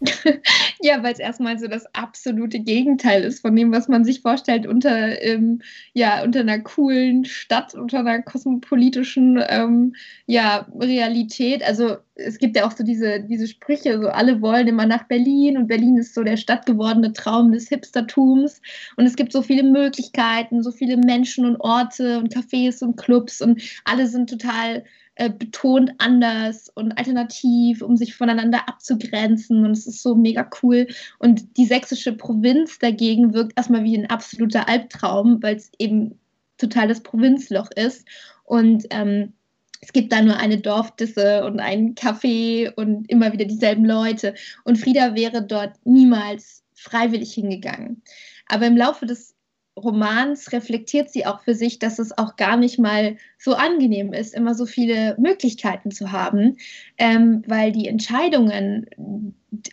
ja, weil es erstmal so das absolute Gegenteil ist von dem, was man sich vorstellt unter, ähm, ja, unter einer coolen Stadt, unter einer kosmopolitischen ähm, ja, Realität. Also es gibt ja auch so diese, diese Sprüche, so alle wollen immer nach Berlin und Berlin ist so der stadtgewordene Traum des Hipstertums und es gibt so viele Möglichkeiten, so viele Menschen und Orte und Cafés und Clubs und alle sind total äh, betont anders und alternativ, um sich voneinander abzugrenzen. Und es ist so mega cool. Und die sächsische Provinz dagegen wirkt erstmal wie ein absoluter Albtraum, weil es eben total das Provinzloch ist. Und ähm, es gibt da nur eine Dorfdisse und ein Café und immer wieder dieselben Leute. Und Frieda wäre dort niemals freiwillig hingegangen. Aber im Laufe des Romans reflektiert sie auch für sich, dass es auch gar nicht mal so angenehm ist, immer so viele Möglichkeiten zu haben, ähm, weil die Entscheidungen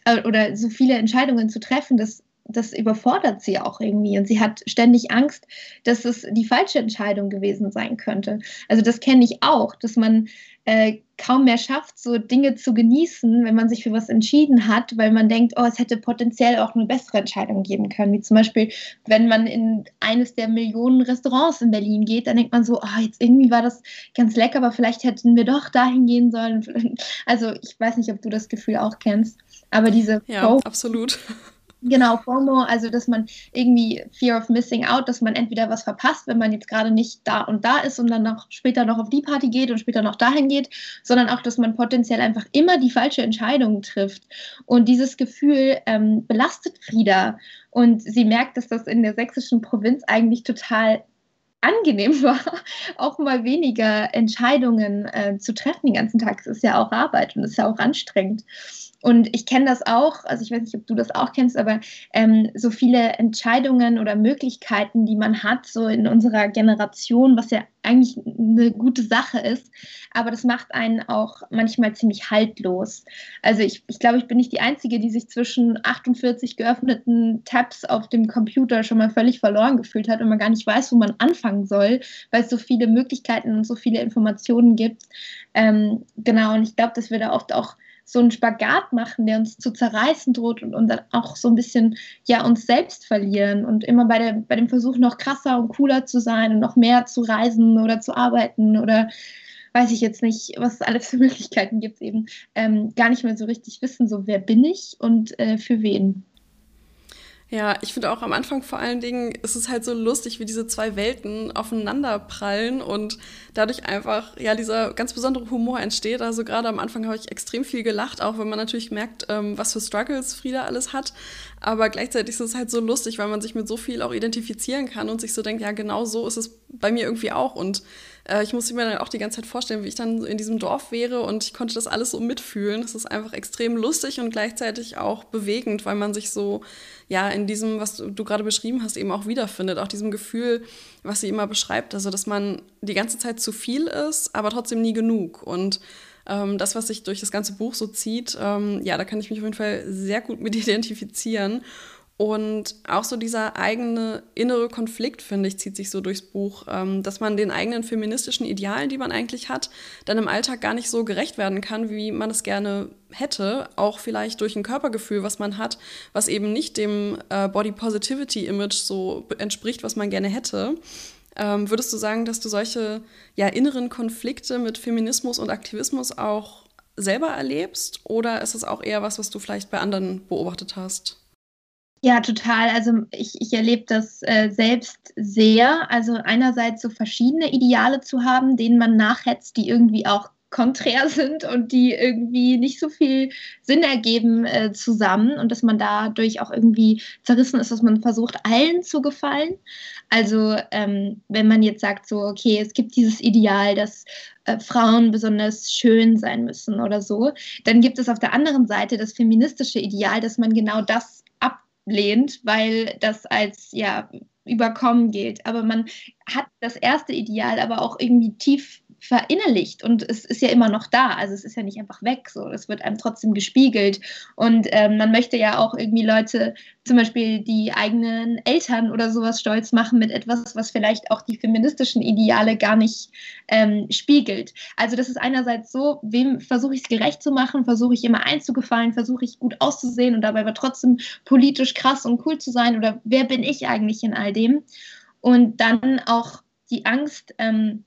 äh, oder so viele Entscheidungen zu treffen, das das überfordert sie auch irgendwie und sie hat ständig Angst, dass es die falsche Entscheidung gewesen sein könnte. Also das kenne ich auch, dass man äh, kaum mehr schafft, so Dinge zu genießen, wenn man sich für was entschieden hat, weil man denkt, oh, es hätte potenziell auch eine bessere Entscheidung geben können. Wie zum Beispiel, wenn man in eines der Millionen Restaurants in Berlin geht, dann denkt man so, oh, jetzt irgendwie war das ganz lecker, aber vielleicht hätten wir doch dahin gehen sollen. Also ich weiß nicht, ob du das Gefühl auch kennst, aber diese ja, absolut. Genau, FOMO, also dass man irgendwie Fear of Missing Out, dass man entweder was verpasst, wenn man jetzt gerade nicht da und da ist und dann noch später noch auf die Party geht und später noch dahin geht, sondern auch, dass man potenziell einfach immer die falsche Entscheidung trifft. Und dieses Gefühl ähm, belastet Frieda und sie merkt, dass das in der sächsischen Provinz eigentlich total angenehm war, auch mal weniger Entscheidungen äh, zu treffen den ganzen Tag. Es ist ja auch Arbeit und es ist ja auch anstrengend. Und ich kenne das auch, also ich weiß nicht, ob du das auch kennst, aber ähm, so viele Entscheidungen oder Möglichkeiten, die man hat, so in unserer Generation, was ja eigentlich eine gute Sache ist, aber das macht einen auch manchmal ziemlich haltlos. Also ich, ich glaube, ich bin nicht die Einzige, die sich zwischen 48 geöffneten Tabs auf dem Computer schon mal völlig verloren gefühlt hat und man gar nicht weiß, wo man anfangen soll, weil es so viele Möglichkeiten und so viele Informationen gibt. Ähm, genau, und ich glaube, dass wir da oft auch so einen Spagat machen, der uns zu zerreißen droht und, und dann auch so ein bisschen ja uns selbst verlieren und immer bei, der, bei dem Versuch noch krasser und cooler zu sein und noch mehr zu reisen oder zu arbeiten oder weiß ich jetzt nicht, was es alles für Möglichkeiten gibt, eben ähm, gar nicht mehr so richtig wissen, so wer bin ich und äh, für wen. Ja, ich finde auch am Anfang vor allen Dingen ist es halt so lustig, wie diese zwei Welten aufeinander prallen und dadurch einfach ja dieser ganz besondere Humor entsteht. Also gerade am Anfang habe ich extrem viel gelacht, auch wenn man natürlich merkt, ähm, was für Struggles Frieda alles hat. Aber gleichzeitig ist es halt so lustig, weil man sich mit so viel auch identifizieren kann und sich so denkt, ja genau so ist es bei mir irgendwie auch und äh, ich musste mir dann auch die ganze Zeit vorstellen, wie ich dann in diesem Dorf wäre und ich konnte das alles so mitfühlen. Das ist einfach extrem lustig und gleichzeitig auch bewegend, weil man sich so, ja, in diesem, was du, du gerade beschrieben hast, eben auch wiederfindet. Auch diesem Gefühl, was sie immer beschreibt. Also, dass man die ganze Zeit zu viel ist, aber trotzdem nie genug. Und ähm, das, was sich durch das ganze Buch so zieht, ähm, ja, da kann ich mich auf jeden Fall sehr gut mit identifizieren. Und auch so dieser eigene innere Konflikt, finde ich, zieht sich so durchs Buch, ähm, dass man den eigenen feministischen Idealen, die man eigentlich hat, dann im Alltag gar nicht so gerecht werden kann, wie man es gerne hätte. Auch vielleicht durch ein Körpergefühl, was man hat, was eben nicht dem äh, Body Positivity Image so entspricht, was man gerne hätte. Ähm, würdest du sagen, dass du solche ja, inneren Konflikte mit Feminismus und Aktivismus auch selber erlebst? Oder ist es auch eher was, was du vielleicht bei anderen beobachtet hast? Ja, total. Also ich, ich erlebe das äh, selbst sehr. Also einerseits so verschiedene Ideale zu haben, denen man nachhetzt, die irgendwie auch konträr sind und die irgendwie nicht so viel Sinn ergeben äh, zusammen und dass man dadurch auch irgendwie zerrissen ist, dass man versucht, allen zu gefallen. Also ähm, wenn man jetzt sagt, so, okay, es gibt dieses Ideal, dass äh, Frauen besonders schön sein müssen oder so, dann gibt es auf der anderen Seite das feministische Ideal, dass man genau das ablehnt, weil das als ja überkommen gilt. Aber man hat das erste Ideal aber auch irgendwie tief verinnerlicht und es ist ja immer noch da. Also es ist ja nicht einfach weg, so es wird einem trotzdem gespiegelt und ähm, man möchte ja auch irgendwie Leute, zum Beispiel die eigenen Eltern oder sowas stolz machen mit etwas, was vielleicht auch die feministischen Ideale gar nicht ähm, spiegelt. Also das ist einerseits so, wem versuche ich es gerecht zu machen, versuche ich immer einzugefallen, versuche ich gut auszusehen und dabei aber trotzdem politisch krass und cool zu sein oder wer bin ich eigentlich in all dem? Und dann auch die Angst, ähm,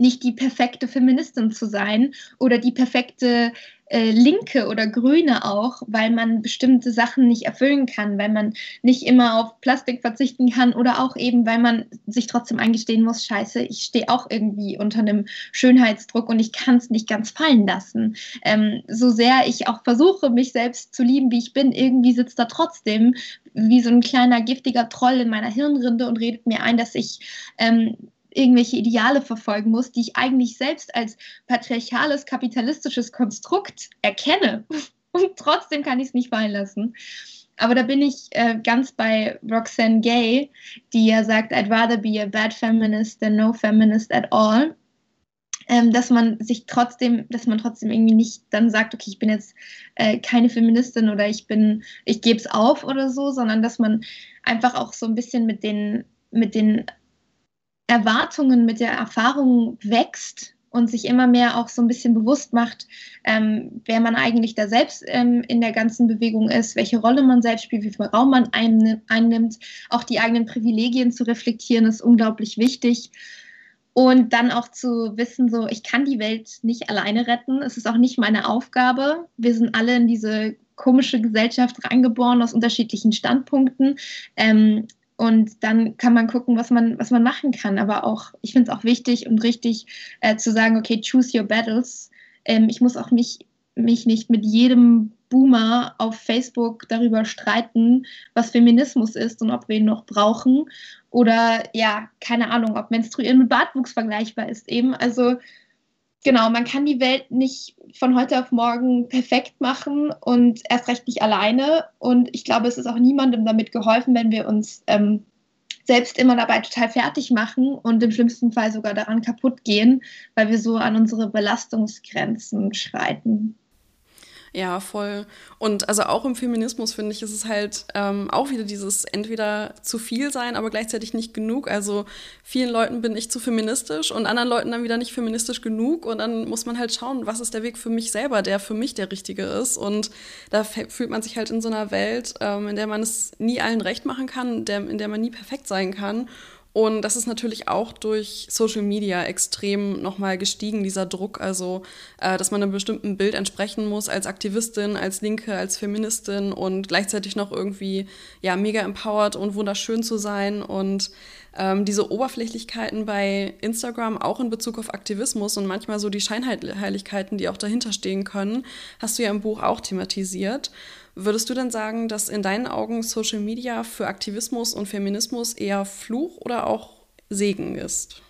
nicht die perfekte Feministin zu sein oder die perfekte äh, Linke oder Grüne auch, weil man bestimmte Sachen nicht erfüllen kann, weil man nicht immer auf Plastik verzichten kann oder auch eben, weil man sich trotzdem eingestehen muss, scheiße, ich stehe auch irgendwie unter einem Schönheitsdruck und ich kann es nicht ganz fallen lassen. Ähm, so sehr ich auch versuche, mich selbst zu lieben, wie ich bin, irgendwie sitzt da trotzdem wie so ein kleiner giftiger Troll in meiner Hirnrinde und redet mir ein, dass ich ähm, irgendwelche Ideale verfolgen muss, die ich eigentlich selbst als patriarchales, kapitalistisches Konstrukt erkenne. Und trotzdem kann ich es nicht fallen lassen. Aber da bin ich äh, ganz bei Roxanne Gay, die ja sagt, I'd rather be a bad feminist than no feminist at all. ähm, dass man sich trotzdem, dass man trotzdem irgendwie nicht dann sagt, okay, ich bin jetzt äh, keine Feministin oder ich bin, ich gebe es auf oder so, sondern dass man einfach auch so ein bisschen mit den, mit den Erwartungen, mit der Erfahrung wächst und sich immer mehr auch so ein bisschen bewusst macht, ähm, wer man eigentlich da selbst ähm, in der ganzen Bewegung ist, welche Rolle man selbst spielt, wie viel Raum man einnimmt. Auch die eigenen Privilegien zu reflektieren, ist unglaublich wichtig. Und dann auch zu wissen, so, ich kann die Welt nicht alleine retten. Es ist auch nicht meine Aufgabe. Wir sind alle in diese komische Gesellschaft reingeboren aus unterschiedlichen Standpunkten. Ähm, und dann kann man gucken, was man, was man machen kann. Aber auch, ich finde es auch wichtig und richtig äh, zu sagen, okay, choose your battles. Ähm, ich muss auch mich, mich nicht mit jedem Boomer auf Facebook darüber streiten, was Feminismus ist und ob wir ihn noch brauchen. Oder ja, keine Ahnung, ob Menstruieren mit Bartwuchs vergleichbar ist eben. Also genau, man kann die Welt nicht von heute auf morgen perfekt machen und erst recht nicht alleine. Und ich glaube, es ist auch niemandem damit geholfen, wenn wir uns ähm, selbst immer dabei total fertig machen und im schlimmsten Fall sogar daran kaputt gehen, weil wir so an unsere Belastungsgrenzen schreiten. Ja, voll. Und also auch im Feminismus finde ich, ist es halt ähm, auch wieder dieses entweder zu viel sein, aber gleichzeitig nicht genug. Also vielen Leuten bin ich zu feministisch und anderen Leuten dann wieder nicht feministisch genug. Und dann muss man halt schauen, was ist der Weg für mich selber, der für mich der richtige ist. Und da fühlt man sich halt in so einer Welt, ähm, in der man es nie allen recht machen kann, der, in der man nie perfekt sein kann. Und das ist natürlich auch durch Social Media extrem nochmal gestiegen, dieser Druck. Also, äh, dass man einem bestimmten Bild entsprechen muss als Aktivistin, als Linke, als Feministin und gleichzeitig noch irgendwie ja mega empowered und wunderschön zu sein. Und ähm, diese Oberflächlichkeiten bei Instagram, auch in Bezug auf Aktivismus und manchmal so die Scheinheiligkeiten, die auch dahinter stehen können, hast du ja im Buch auch thematisiert. Würdest du denn sagen, dass in deinen Augen Social Media für Aktivismus und Feminismus eher Fluch oder auch Segen ist?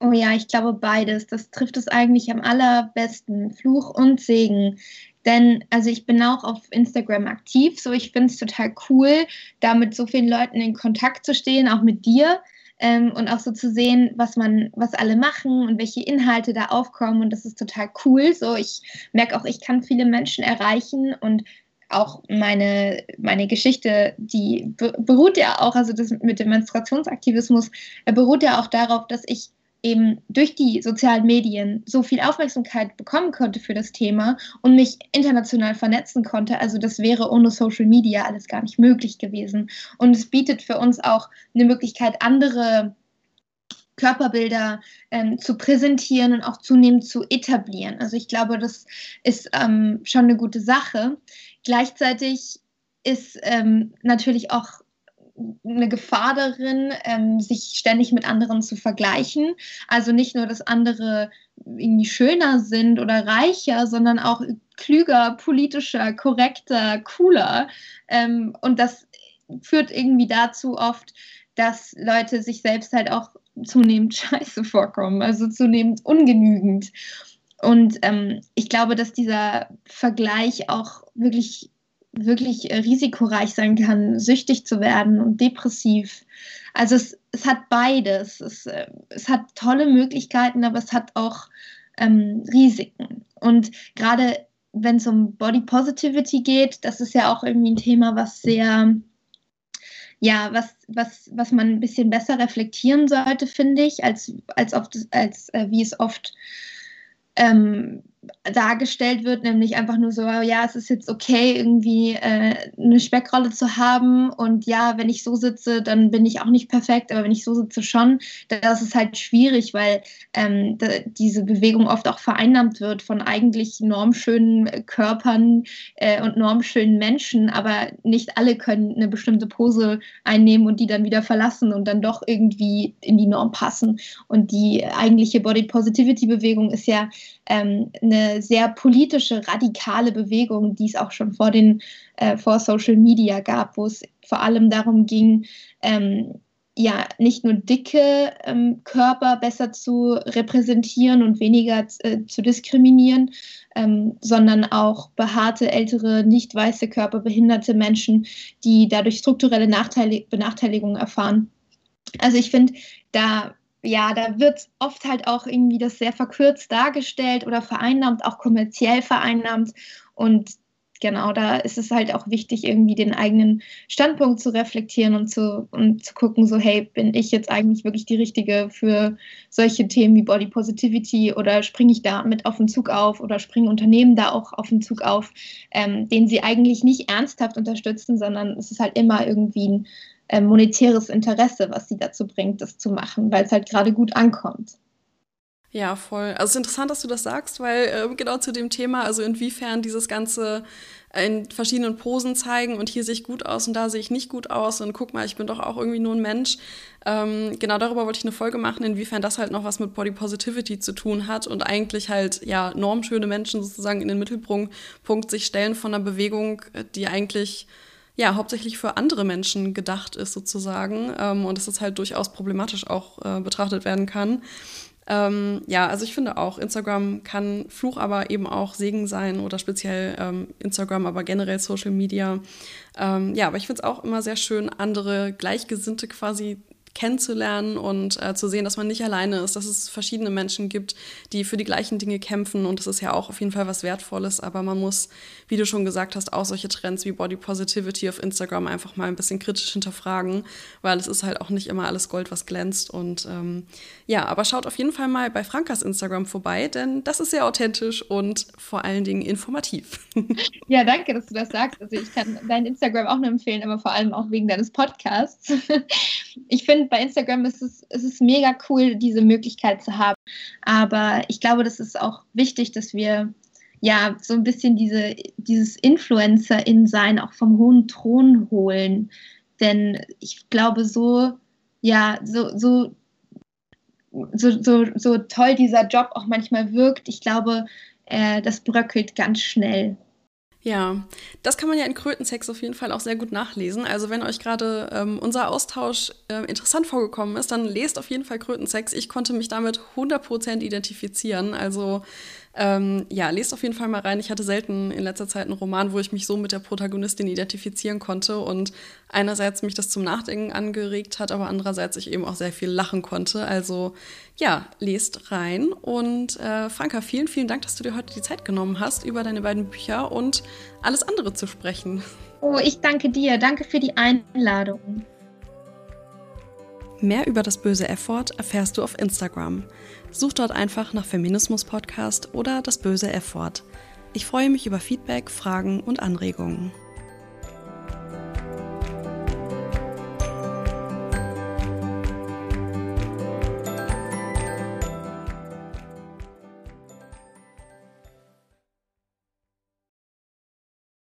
Oh ja, ich glaube beides. Das trifft es eigentlich am allerbesten. Fluch und Segen. Denn, also ich bin auch auf Instagram aktiv, so ich finde es total cool, da mit so vielen Leuten in Kontakt zu stehen, auch mit dir. Ähm, und auch so zu sehen, was man, was alle machen und welche Inhalte da aufkommen. Und das ist total cool. So, ich merke auch, ich kann viele Menschen erreichen und auch meine, meine Geschichte, die beruht ja auch, also das mit dem Menstruationsaktivismus, beruht ja auch darauf, dass ich eben durch die sozialen Medien so viel Aufmerksamkeit bekommen konnte für das Thema und mich international vernetzen konnte. Also das wäre ohne Social Media alles gar nicht möglich gewesen. Und es bietet für uns auch eine Möglichkeit, andere Körperbilder ähm, zu präsentieren und auch zunehmend zu etablieren. Also ich glaube, das ist ähm, schon eine gute Sache. Gleichzeitig ist ähm, natürlich auch eine Gefahr darin, ähm, sich ständig mit anderen zu vergleichen. Also nicht nur, dass andere irgendwie schöner sind oder reicher, sondern auch klüger, politischer, korrekter, cooler. Ähm, und das führt irgendwie dazu oft, dass Leute sich selbst halt auch zunehmend scheiße vorkommen, also zunehmend ungenügend. Und ähm, ich glaube, dass dieser Vergleich auch wirklich, wirklich äh, risikoreich sein kann, süchtig zu werden und depressiv. Also es, es hat beides. Es, äh, es hat tolle Möglichkeiten, aber es hat auch ähm, Risiken. Und gerade wenn es um Body Positivity geht, das ist ja auch irgendwie ein Thema, was sehr, ja, was, was, was man ein bisschen besser reflektieren sollte, finde ich, als, als, oft, als äh, wie es oft ähm, dargestellt wird, nämlich einfach nur so, ja, es ist jetzt okay, irgendwie äh, eine Speckrolle zu haben und ja, wenn ich so sitze, dann bin ich auch nicht perfekt, aber wenn ich so sitze schon, das ist halt schwierig, weil ähm, diese Bewegung oft auch vereinnahmt wird von eigentlich normschönen Körpern äh, und normschönen Menschen, aber nicht alle können eine bestimmte Pose einnehmen und die dann wieder verlassen und dann doch irgendwie in die Norm passen. Und die eigentliche Body Positivity Bewegung ist ja ähm, eine sehr politische, radikale Bewegung, die es auch schon vor, den, äh, vor Social Media gab, wo es vor allem darum ging, ähm, ja, nicht nur dicke ähm, Körper besser zu repräsentieren und weniger äh, zu diskriminieren, ähm, sondern auch behaarte, ältere, nicht weiße Körper, behinderte Menschen, die dadurch strukturelle Nachteil Benachteiligungen erfahren. Also ich finde, da ja, da wird oft halt auch irgendwie das sehr verkürzt dargestellt oder vereinnahmt, auch kommerziell vereinnahmt. Und genau, da ist es halt auch wichtig, irgendwie den eigenen Standpunkt zu reflektieren und zu, und zu gucken, so, hey, bin ich jetzt eigentlich wirklich die Richtige für solche Themen wie Body Positivity oder springe ich da mit auf den Zug auf oder springen Unternehmen da auch auf den Zug auf, ähm, den sie eigentlich nicht ernsthaft unterstützen, sondern es ist halt immer irgendwie ein äh, monetäres Interesse, was sie dazu bringt, das zu machen, weil es halt gerade gut ankommt. Ja, voll. Also es ist interessant, dass du das sagst, weil äh, genau zu dem Thema, also inwiefern dieses ganze in verschiedenen Posen zeigen und hier sehe ich gut aus und da sehe ich nicht gut aus und guck mal, ich bin doch auch irgendwie nur ein Mensch. Ähm, genau darüber wollte ich eine Folge machen, inwiefern das halt noch was mit Body Positivity zu tun hat und eigentlich halt ja normschöne Menschen sozusagen in den Mittelpunkt sich stellen von einer Bewegung, die eigentlich ja hauptsächlich für andere Menschen gedacht ist sozusagen ähm, und dass es halt durchaus problematisch auch äh, betrachtet werden kann. Ähm, ja, also ich finde auch, Instagram kann Fluch, aber eben auch Segen sein oder speziell ähm, Instagram, aber generell Social Media. Ähm, ja, aber ich finde es auch immer sehr schön, andere Gleichgesinnte quasi kennenzulernen und äh, zu sehen, dass man nicht alleine ist, dass es verschiedene Menschen gibt, die für die gleichen Dinge kämpfen und das ist ja auch auf jeden Fall was Wertvolles, aber man muss, wie du schon gesagt hast, auch solche Trends wie Body Positivity auf Instagram einfach mal ein bisschen kritisch hinterfragen, weil es ist halt auch nicht immer alles Gold, was glänzt und ähm, ja, aber schaut auf jeden Fall mal bei Frankas Instagram vorbei, denn das ist sehr authentisch und vor allen Dingen informativ. Ja, danke, dass du das sagst. Also ich kann dein Instagram auch nur empfehlen, aber vor allem auch wegen deines Podcasts. Ich finde bei Instagram ist es, ist es mega cool, diese Möglichkeit zu haben. Aber ich glaube, das ist auch wichtig, dass wir ja so ein bisschen diese, dieses Influencer-In-Sein auch vom hohen Thron holen. Denn ich glaube, so, ja, so, so, so, so, so toll dieser Job auch manchmal wirkt, ich glaube, äh, das bröckelt ganz schnell. Ja, das kann man ja in Krötensex auf jeden Fall auch sehr gut nachlesen. Also wenn euch gerade ähm, unser Austausch äh, interessant vorgekommen ist, dann lest auf jeden Fall Krötensex. Ich konnte mich damit 100% identifizieren. Also ähm, ja, lest auf jeden Fall mal rein. Ich hatte selten in letzter Zeit einen Roman, wo ich mich so mit der Protagonistin identifizieren konnte und einerseits mich das zum Nachdenken angeregt hat, aber andererseits ich eben auch sehr viel lachen konnte. Also ja, lest rein. Und äh, Franka, vielen, vielen Dank, dass du dir heute die Zeit genommen hast, über deine beiden Bücher und alles andere zu sprechen. Oh, ich danke dir. Danke für die Einladung. Mehr über das böse F-Wort erfährst du auf Instagram. Such dort einfach nach Feminismus Podcast oder das böse F-Wort. Ich freue mich über Feedback, Fragen und Anregungen.